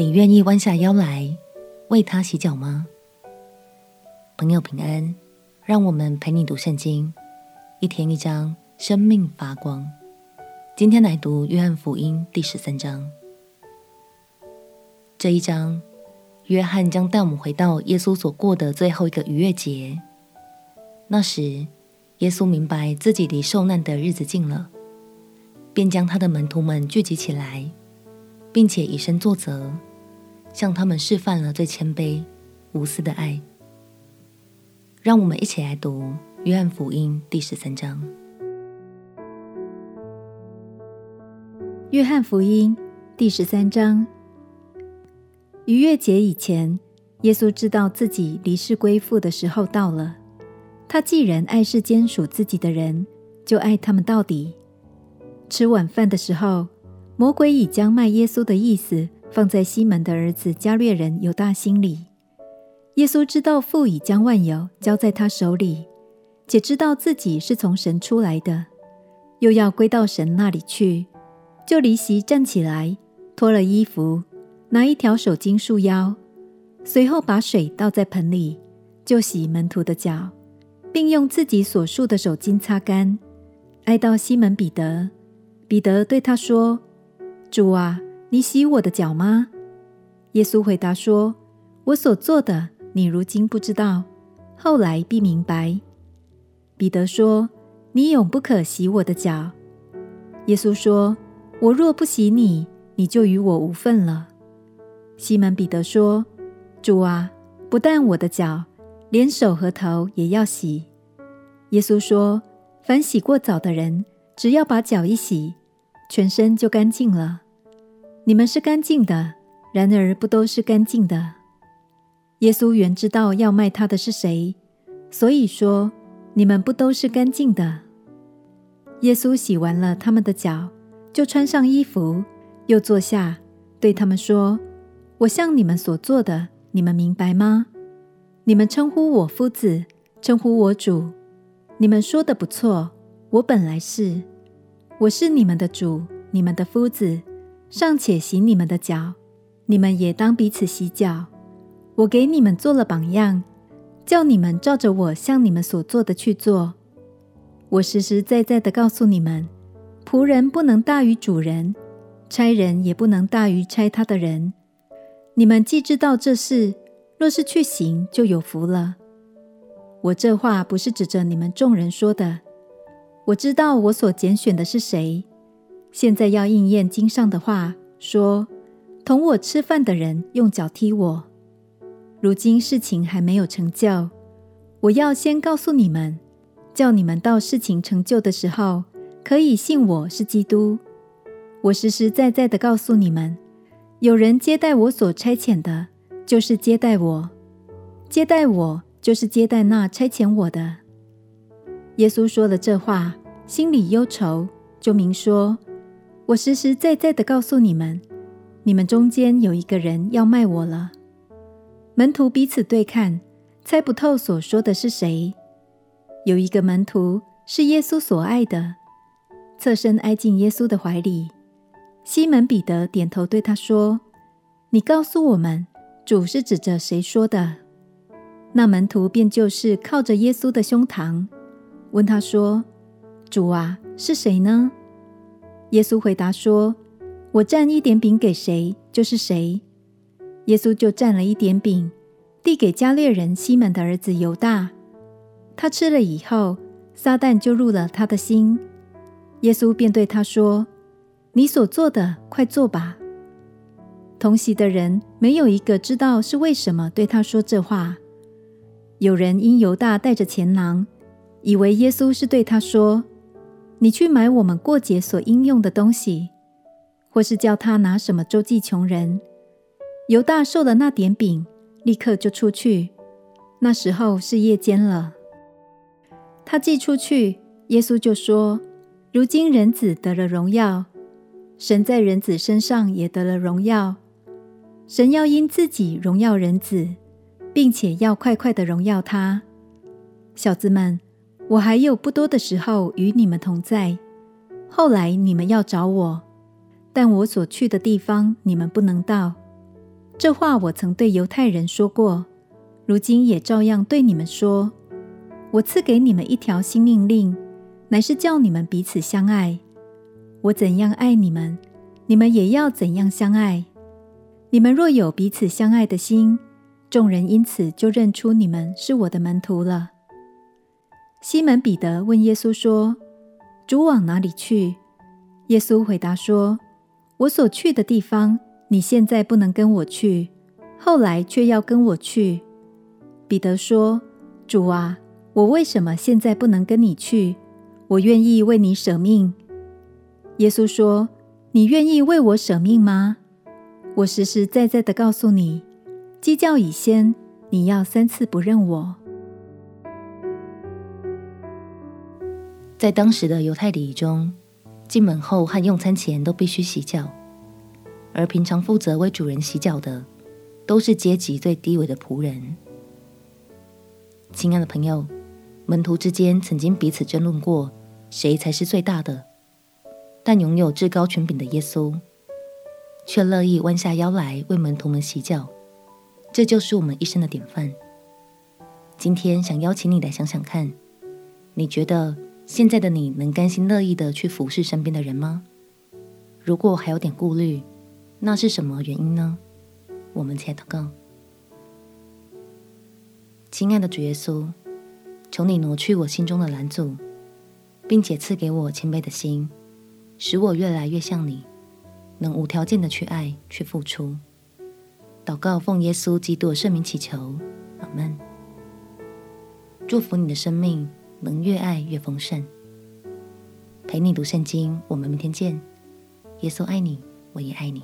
你愿意弯下腰来为他洗脚吗？朋友平安，让我们陪你读圣经，一天一章，生命发光。今天来读约翰福音第十三章。这一章，约翰将带我们回到耶稣所过的最后一个逾越节。那时，耶稣明白自己离受难的日子近了，便将他的门徒们聚集起来。并且以身作则，向他们示范了最谦卑、无私的爱。让我们一起来读《约翰福音》第十三章。《约翰福音》第十三章。逾越节以前，耶稣知道自己离世归父的时候到了。他既然爱世间属自己的人，就爱他们到底。吃晚饭的时候，魔鬼已将卖耶稣的意思放在西门的儿子加略人犹大心里。耶稣知道父已将万有交在他手里，且知道自己是从神出来的，又要归到神那里去，就离席站起来，脱了衣服，拿一条手巾束腰，随后把水倒在盆里，就洗门徒的脚，并用自己所束的手巾擦干，挨到西门彼得。彼得对他说。主啊，你洗我的脚吗？耶稣回答说：“我所做的，你如今不知道，后来必明白。”彼得说：“你永不可洗我的脚。”耶稣说：“我若不洗你，你就与我无分了。”西门彼得说：“主啊，不但我的脚，连手和头也要洗。”耶稣说：“凡洗过澡的人，只要把脚一洗。”全身就干净了。你们是干净的，然而不都是干净的。耶稣原知道要卖他的是谁，所以说你们不都是干净的。耶稣洗完了他们的脚，就穿上衣服，又坐下，对他们说：“我向你们所做的，你们明白吗？你们称呼我夫子，称呼我主，你们说的不错。我本来是。”我是你们的主，你们的夫子，尚且洗你们的脚，你们也当彼此洗脚。我给你们做了榜样，叫你们照着我向你们所做的去做。我实实在在的告诉你们，仆人不能大于主人，差人也不能大于差他的人。你们既知道这事，若是去行，就有福了。我这话不是指着你们众人说的。我知道我所拣选的是谁，现在要应验经上的话，说：同我吃饭的人用脚踢我。如今事情还没有成就，我要先告诉你们，叫你们到事情成就的时候，可以信我是基督。我实实在在的告诉你们，有人接待我所差遣的，就是接待我；接待我，就是接待那差遣我的。耶稣说了这话，心里忧愁，就明说：“我实实在在的告诉你们，你们中间有一个人要卖我了。”门徒彼此对看，猜不透所说的是谁。有一个门徒是耶稣所爱的，侧身挨进耶稣的怀里。西门彼得点头对他说：“你告诉我们，主是指着谁说的？”那门徒便就是靠着耶稣的胸膛。问他说：“主啊，是谁呢？”耶稣回答说：“我蘸一点饼给谁，就是谁。”耶稣就蘸了一点饼，递给加略人西门的儿子犹大。他吃了以后，撒旦就入了他的心。耶稣便对他说：“你所做的，快做吧。”同席的人没有一个知道是为什么对他说这话。有人因犹大带着钱囊。以为耶稣是对他说：“你去买我们过节所应用的东西，或是叫他拿什么周济穷人。”犹大受了那点饼，立刻就出去。那时候是夜间了。他寄出去，耶稣就说：“如今人子得了荣耀，神在人子身上也得了荣耀。神要因自己荣耀人子，并且要快快的荣耀他。小子们。”我还有不多的时候与你们同在，后来你们要找我，但我所去的地方你们不能到。这话我曾对犹太人说过，如今也照样对你们说。我赐给你们一条新命令，乃是叫你们彼此相爱。我怎样爱你们，你们也要怎样相爱。你们若有彼此相爱的心，众人因此就认出你们是我的门徒了。西门彼得问耶稣说：“主往哪里去？”耶稣回答说：“我所去的地方，你现在不能跟我去，后来却要跟我去。”彼得说：“主啊！”我为什么现在不能跟你去？我愿意为你舍命。耶稣说：“你愿意为我舍命吗？我实实在在的告诉你，鸡叫以先，你要三次不认我。”在当时的犹太礼仪中，进门后和用餐前都必须洗脚，而平常负责为主人洗脚的，都是阶级最低微的仆人。亲爱的朋友。门徒之间曾经彼此争论过，谁才是最大的。但拥有至高权柄的耶稣，却乐意弯下腰来为门徒们洗脚。这就是我们一生的典范。今天想邀请你来想想看，你觉得现在的你能甘心乐意的去服侍身边的人吗？如果还有点顾虑，那是什么原因呢？我们且祷告。亲爱的主耶稣。求你挪去我心中的拦阻，并且赐给我谦卑的心，使我越来越像你，能无条件的去爱、去付出。祷告奉耶稣基督的圣名祈求，阿门。祝福你的生命能越爱越丰盛。陪你读圣经，我们明天见。耶稣爱你，我也爱你。